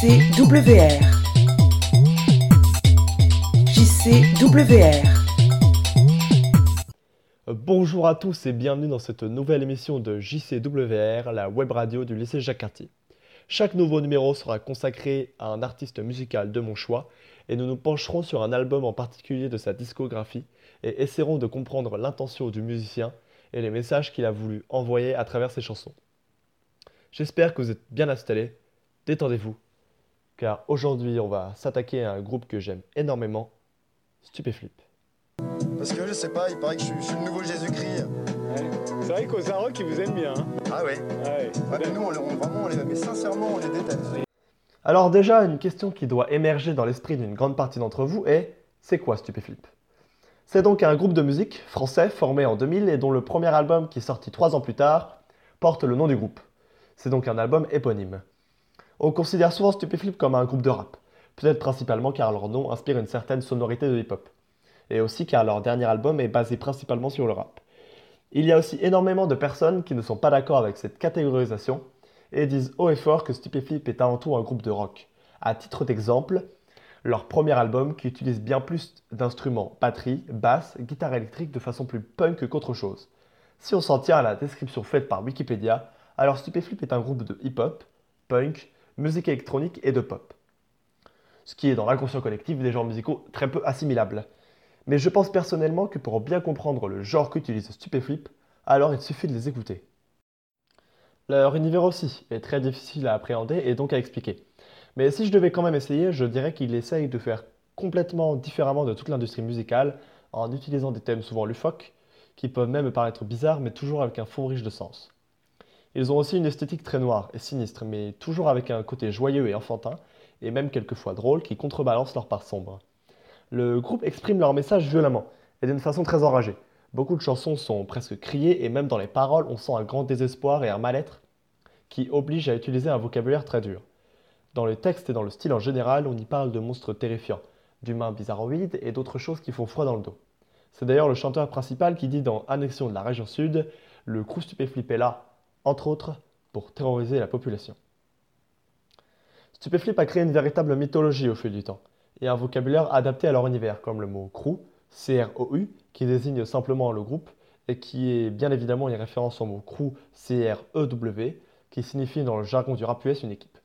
JCWR. JCWR. Bonjour à tous et bienvenue dans cette nouvelle émission de JCWR, la web radio du lycée Jacques. Chaque nouveau numéro sera consacré à un artiste musical de mon choix et nous nous pencherons sur un album en particulier de sa discographie et essaierons de comprendre l'intention du musicien et les messages qu'il a voulu envoyer à travers ses chansons. J'espère que vous êtes bien installés, détendez-vous, car aujourd'hui on va s'attaquer à un groupe que j'aime énormément, Stupéflip. Parce que je sais pas, il paraît que je suis, je suis le nouveau Jésus-Christ. Ouais. C'est vrai qu'aux Arocs, ils vous aiment bien. hein. Ah ouais Ouais. Ouais, mais nous, on, les- on- vraiment, on les, mais sincèrement, on les déteste. Alors déjà, une question qui doit émerger dans l'esprit d'une grande partie d'entre vous est c'est quoi Stupéflip? C'est donc un groupe de musique français formé en 2000 et dont le premier album qui est sorti trois ans plus tard porte le nom du groupe. C'est donc un album éponyme. On considère souvent Stupéflip comme un groupe de rap, peut-être principalement car leur nom inspire une certaine sonorité de hip-hop, et aussi car leur dernier album est basé principalement sur le rap. Il y a aussi énormément de personnes qui ne sont pas d'accord avec cette catégorisation et disent haut et fort que Stupéflip est avant tout un groupe de rock. À titre d'exemple, leur premier album qui utilise bien plus d'instruments, batterie, basse, guitare électrique de façon plus punk qu'autre chose. Si on s'en tient à la description faite par Wikipédia, alors Stupéflip est un groupe de hip-hop, punk, musique électronique et de pop. Ce qui est dans l'inconscient collectif des genres musicaux très peu assimilables. Mais je pense personnellement que pour bien comprendre le genre qu'utilise Stupéflip, alors il suffit de les écouter. Leur univers aussi est très difficile à appréhender et donc à expliquer. Mais si je devais quand même essayer, je dirais qu'il essaye de faire complètement différemment de toute l'industrie musicale en utilisant des thèmes souvent loufoques, qui peuvent même paraître bizarres, mais toujours avec un fond riche de sens. Ils ont aussi une esthétique très noire et sinistre, mais toujours avec un côté joyeux et enfantin, et même quelquefois drôle, qui contrebalance leur part sombre. Le groupe exprime leur message violemment, et d'une façon très enragée. Beaucoup de chansons sont presque criées, et même dans les paroles, on sent un grand désespoir et un mal-être qui oblige à utiliser un vocabulaire très dur. Dans le texte et dans le style en général, on y parle de monstres terrifiants, d'humains bizarroïdes et d'autres choses qui font froid dans le dos. C'est d'ailleurs le chanteur principal qui dit dans Annexion de la région sud Le crew est là, entre autres, pour terroriser la population. Stupéflip a créé une véritable mythologie au fil du temps, et un vocabulaire adapté à leur univers, comme le mot crew, C-R-O-U, qui désigne simplement le groupe, et qui est bien évidemment une référence au mot crew, C-R-E-W, qui signifie dans le jargon du rap US une équipe.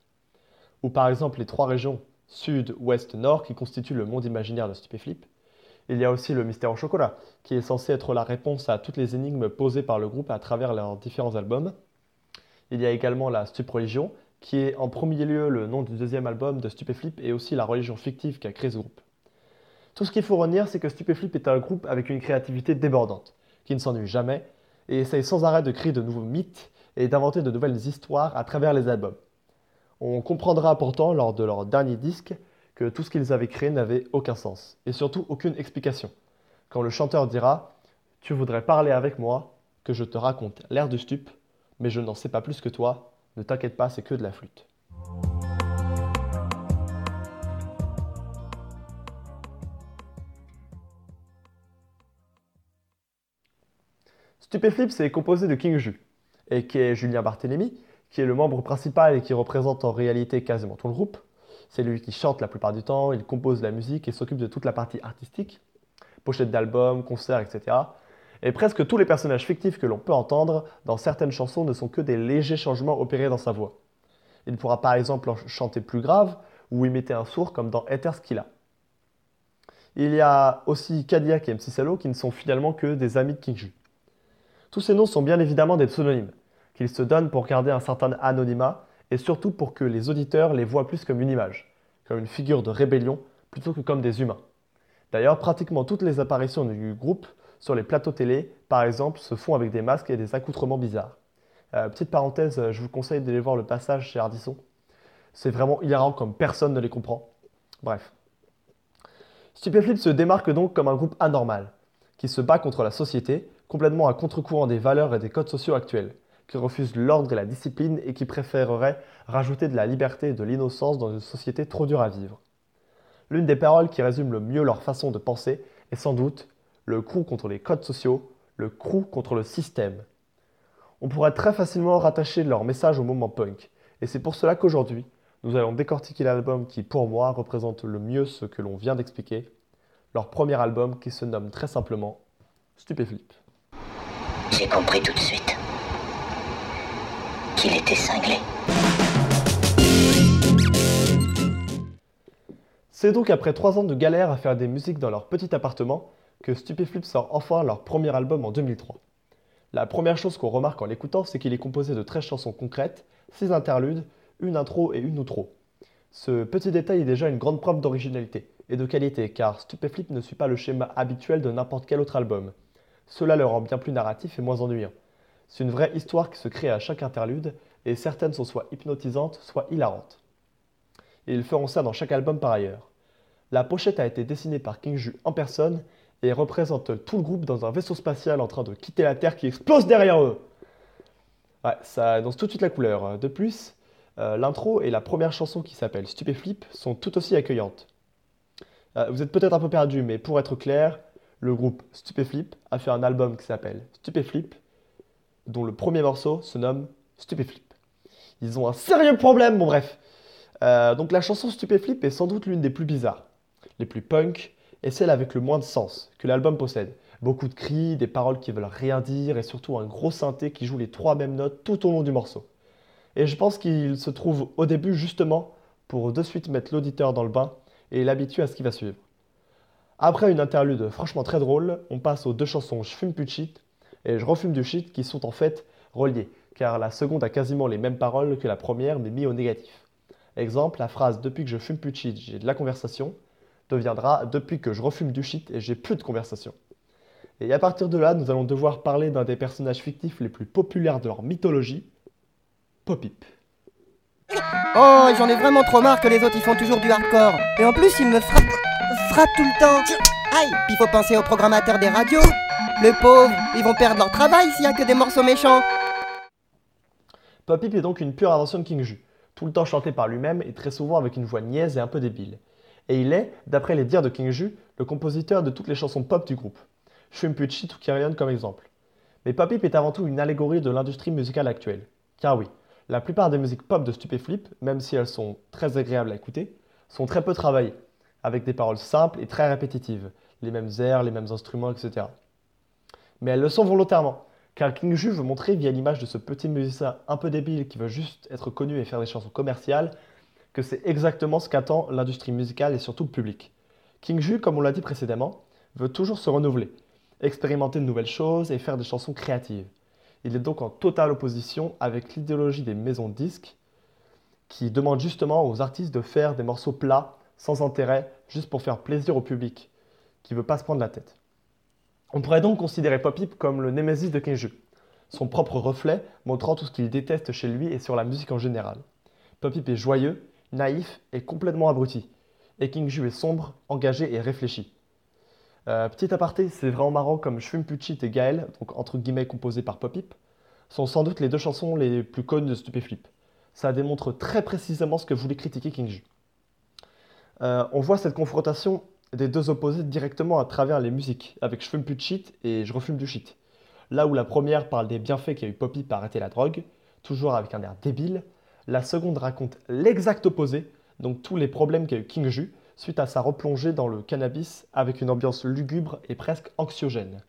Ou par exemple les trois régions sud, ouest, nord qui constituent le monde imaginaire de Stupéflip. Il y a aussi le mystère au chocolat, qui est censé être la réponse à toutes les énigmes posées par le groupe à travers leurs différents albums. Il y a également la Stup Religion, qui est en premier lieu le nom du deuxième album de Stupéflip et aussi la religion fictive qu'a créé ce groupe. Tout ce qu'il faut retenir, c'est que Stupéflip est un groupe avec une créativité débordante, qui ne s'ennuie jamais et essaye sans arrêt de créer de nouveaux mythes et d'inventer de nouvelles histoires à travers les albums. On comprendra pourtant lors de leur dernier disque que tout ce qu'ils avaient créé n'avait aucun sens et surtout aucune explication. Quand le chanteur dira Tu voudrais parler avec moi, que je te raconte l'air du stup, mais je n'en sais pas plus que toi, ne t'inquiète pas, c'est que de la flûte. Stupéflip, c'est composé de King Ju, et qui est Julien Barthélémy, qui est le membre principal et qui représente en réalité quasiment tout le groupe. C'est lui qui chante la plupart du temps, il compose la musique et s'occupe de toute la partie artistique, pochettes d'albums, concerts, etc. Et presque tous les personnages fictifs que l'on peut entendre dans certaines chansons ne sont que des légers changements opérés dans sa voix. Il pourra par exemple en chanter plus grave ou imiter un sourd comme dans Etherskilla. Il y a aussi Cadillac et MC Salo qui ne sont finalement que des amis de King Ju. Tous ces noms sont bien évidemment des pseudonymes, qu'ils se donnent pour garder un certain anonymat et surtout pour que les auditeurs les voient plus comme une image, comme une figure de rébellion plutôt que comme des humains. D'ailleurs, pratiquement toutes les apparitions du groupe sur les plateaux télé, par exemple, se font avec des masques et des accoutrements bizarres. Euh, petite parenthèse, je vous conseille d'aller voir le passage chez Ardisson. C'est vraiment hilarant comme personne ne les comprend. Bref. Stupéflip se démarque donc comme un groupe anormal, qui se bat contre la société, complètement à contre-courant des valeurs et des codes sociaux actuels, qui refuse l'ordre et la discipline et qui préférerait rajouter de la liberté et de l'innocence dans une société trop dure à vivre. L'une des paroles qui résume le mieux leur façon de penser est sans doute le crew contre les codes sociaux, le crew contre le système. On pourrait très facilement rattacher leur message au moment punk, et c'est pour cela qu'aujourd'hui, nous allons décortiquer l'album qui, pour moi, représente le mieux ce que l'on vient d'expliquer, leur premier album qui se nomme très simplement Stupéflip. J'ai compris tout de suite qu'il était cinglé. C'est donc après trois ans de galère à faire des musiques dans leur petit appartement que Stupéflip sort enfin leur premier album en 2003. La première chose qu'on remarque en l'écoutant, c'est qu'il est composé de 13 chansons concrètes, 6 interludes, une intro et une outro. Ce petit détail est déjà une grande preuve d'originalité et de qualité, car Stupéflip ne suit pas le schéma habituel de n'importe quel autre album. Cela le rend bien plus narratif et moins ennuyant. C'est une vraie histoire qui se crée à chaque interlude, et certaines sont soit hypnotisantes, soit hilarantes ils feront ça dans chaque album par ailleurs. La pochette a été dessinée par King Ju en personne et représente tout le groupe dans un vaisseau spatial en train de quitter la Terre qui explose derrière eux. Ouais, ça annonce tout de suite la couleur. De plus, euh, l'intro et la première chanson qui s'appelle Stupéflip sont tout aussi accueillantes. Euh, vous êtes peut-être un peu perdu, mais pour être clair, le groupe Stupéflip a fait un album qui s'appelle Stupéflip, dont le premier morceau se nomme Stupéflip. Ils ont un sérieux problème, bon bref. Euh, donc la chanson Stupéflip est sans doute l'une des plus bizarres, les plus punk, et celle avec le moins de sens que l'album possède. Beaucoup de cris, des paroles qui veulent rien dire, et surtout un gros synthé qui joue les trois mêmes notes tout au long du morceau. Et je pense qu'il se trouve au début justement pour de suite mettre l'auditeur dans le bain et l'habituer à ce qui va suivre. Après une interlude franchement très drôle, on passe aux deux chansons Je fume plus de shit et Je refume du shit qui sont en fait reliées, car la seconde a quasiment les mêmes paroles que la première mais mis au négatif. Exemple, la phrase Depuis que je fume plus de shit, j'ai de la conversation deviendra Depuis que je refume du shit et j'ai plus de conversation. Et à partir de là, nous allons devoir parler d'un des personnages fictifs les plus populaires de leur mythologie, Popip. Oh, j'en ai vraiment trop marre que les autres ils font toujours du hardcore. Et en plus, ils me frappent, frappent tout le temps. Aïe, il faut penser aux programmateurs des radios. Les pauvres, ils vont perdre leur travail s'il y a que des morceaux méchants. Popip est donc une pure invention de King Ju tout le temps chanté par lui-même et très souvent avec une voix niaise et un peu débile. Et il est, d'après les dires de King Ju, le compositeur de toutes les chansons pop du groupe. Shumpuchi ou Carrion comme exemple. Mais Popip est avant tout une allégorie de l'industrie musicale actuelle. Car oui, la plupart des musiques pop de Stupéflip, même si elles sont très agréables à écouter, sont très peu travaillées, avec des paroles simples et très répétitives, les mêmes airs, les mêmes instruments, etc. Mais elles le sont volontairement, car King Ju veut montrer via l'image de ce petit musicien un peu débile qui veut juste être connu et faire des chansons commerciales que c'est exactement ce qu'attend l'industrie musicale et surtout le public. King Ju, comme on l'a dit précédemment, veut toujours se renouveler, expérimenter de nouvelles choses et faire des chansons créatives. Il est donc en totale opposition avec l'idéologie des maisons de disques qui demandent justement aux artistes de faire des morceaux plats, sans intérêt, juste pour faire plaisir au public, qui ne veut pas se prendre la tête. On pourrait donc considérer Popip comme le némésis de Ju, son propre reflet montrant tout ce qu'il déteste chez lui et sur la musique en général. Popip est joyeux, naïf et complètement abruti. Et Ju est sombre, engagé et réfléchi. Euh, petit aparté, c'est vraiment marrant comme Schwimpuchit et Gaël, donc entre guillemets composés par Popip, sont sans doute les deux chansons les plus connues de Stupéflip. Ça démontre très précisément ce que voulait critiquer King Euh, on voit cette confrontation des deux opposés directement à travers les musiques, avec Je fume plus de shit et Je refume du shit. Là où la première parle des bienfaits qu'a eu Poppy par arrêter la drogue, toujours avec un air débile, la seconde raconte l'exact opposé, donc tous les problèmes qu'a eu King Ju suite à sa replongée dans le cannabis avec une ambiance lugubre et presque anxiogène.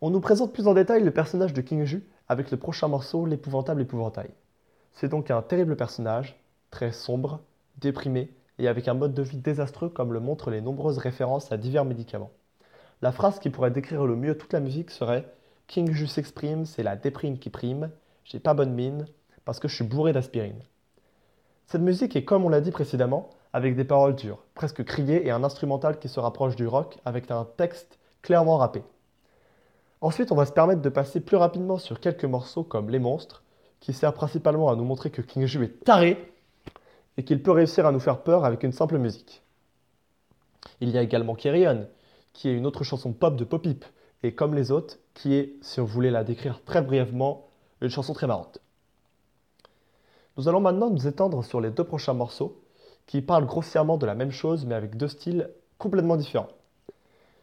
On nous présente plus en détail le personnage de King Ju avec le prochain morceau, l'épouvantable épouvantail. C'est donc un terrible personnage, très sombre, déprimé, et avec un mode de vie désastreux comme le montrent les nombreuses références à divers médicaments. La phrase qui pourrait décrire le mieux toute la musique serait King Ju s'exprime, c'est la déprime qui prime, j'ai pas bonne mine, parce que je suis bourré d'aspirine. Cette musique est comme on l'a dit précédemment, avec des paroles dures, presque criées et un instrumental qui se rapproche du rock avec un texte clairement rappé. Ensuite, on va se permettre de passer plus rapidement sur quelques morceaux comme Les Monstres, qui sert principalement à nous montrer que King Ju est taré et qu'il peut réussir à nous faire peur avec une simple musique. Il y a également Kerrion, qui est une autre chanson pop de Popip, et comme les autres, qui est, si on voulait la décrire très brièvement, une chanson très marrante. Nous allons maintenant nous étendre sur les deux prochains morceaux, qui parlent grossièrement de la même chose, mais avec deux styles complètement différents.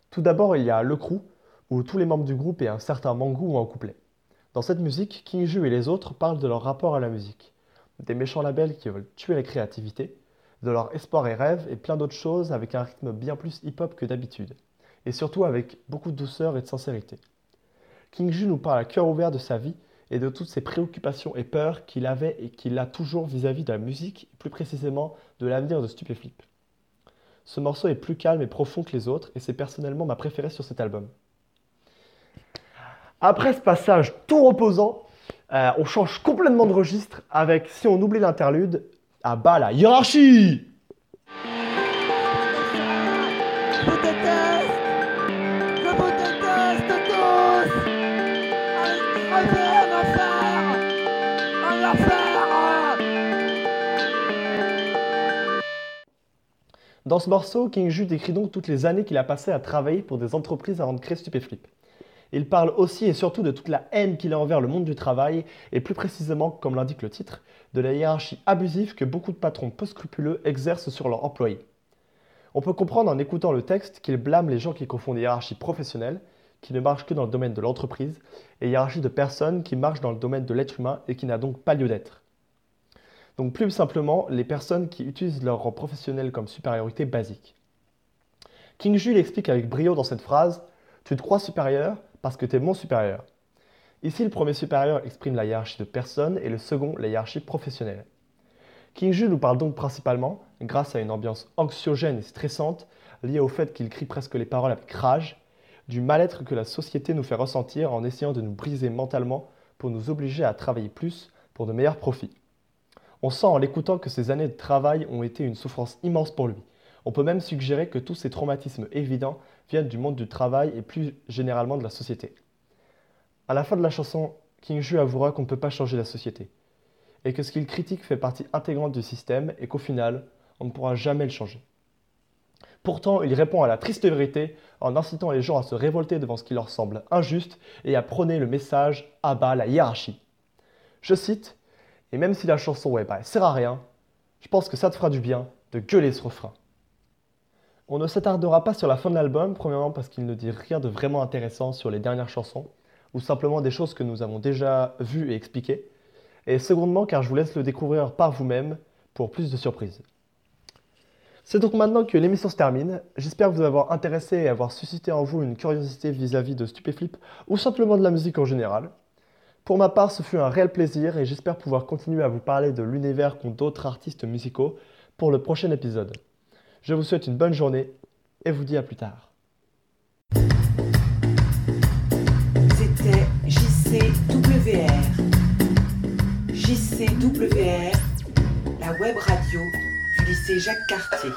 Tout d'abord, il y a Le Crew, où tous les membres du groupe et un certain Mangou ont un couplet. Dans cette musique, King Ju et les autres parlent de leur rapport à la musique des méchants labels qui veulent tuer la créativité, de leur espoir et rêve et plein d'autres choses avec un rythme bien plus hip-hop que d'habitude, et surtout avec beaucoup de douceur et de sincérité. King Ju nous parle à cœur ouvert de sa vie et de toutes ses préoccupations et peurs qu'il avait et qu'il a toujours vis-à-vis de la musique, plus précisément de l'avenir de Stupéflip. Ce morceau est plus calme et profond que les autres, et c'est personnellement ma préférée sur cet album. Après ce passage tout reposant, euh, on change complètement de registre avec, si on oublie l'interlude, à bas la hiérarchie Dans ce morceau, King Ju décrit donc toutes les années qu'il a passées à travailler pour des entreprises avant de créer Stupéflip. Il parle aussi et surtout de toute la haine qu'il a envers le monde du travail et plus précisément, comme l'indique le titre, de la hiérarchie abusive que beaucoup de patrons peu scrupuleux exercent sur leurs employés. On peut comprendre en écoutant le texte qu'il blâme les gens qui confondent hiérarchie professionnelle, qui ne marche que dans le domaine de l'entreprise, et hiérarchie de personnes qui marchent dans le domaine de l'être humain et qui n'a donc pas lieu d'être. Donc plus simplement, les personnes qui utilisent leur rang professionnel comme supériorité basique. King Ju l'explique avec brio dans cette phrase Tu te crois supérieur parce que tu es mon supérieur. Ici, le premier supérieur exprime la hiérarchie de personne et le second la hiérarchie professionnelle. King Ju nous parle donc principalement, grâce à une ambiance anxiogène et stressante liée au fait qu'il crie presque les paroles avec rage, du mal-être que la société nous fait ressentir en essayant de nous briser mentalement pour nous obliger à travailler plus pour de meilleurs profits. On sent en l'écoutant que ces années de travail ont été une souffrance immense pour lui. On peut même suggérer que tous ces traumatismes évidents viennent du monde du travail et plus généralement de la société. À la fin de la chanson, King Ju avouera qu'on ne peut pas changer la société, et que ce qu'il critique fait partie intégrante du système et qu'au final, on ne pourra jamais le changer. Pourtant, il répond à la triste vérité en incitant les gens à se révolter devant ce qui leur semble injuste et à prôner le message à bas la hiérarchie. Je cite Et même si la chanson ouais, bah, sert à rien, je pense que ça te fera du bien de gueuler ce refrain. On ne s'attardera pas sur la fin de l'album, premièrement parce qu'il ne dit rien de vraiment intéressant sur les dernières chansons, ou simplement des choses que nous avons déjà vues et expliquées, et secondement car je vous laisse le découvrir par vous-même pour plus de surprises. C'est donc maintenant que l'émission se termine. J'espère vous avoir intéressé et avoir suscité en vous une curiosité vis-à-vis de Stupéflip ou simplement de la musique en général. Pour ma part, ce fut un réel plaisir et j'espère pouvoir continuer à vous parler de l'univers qu'ont d'autres artistes musicaux pour le prochain épisode. Je vous souhaite une bonne journée et vous dis à plus tard. C'était JCWR. JCWR, la web radio lycée Jacques Cartier.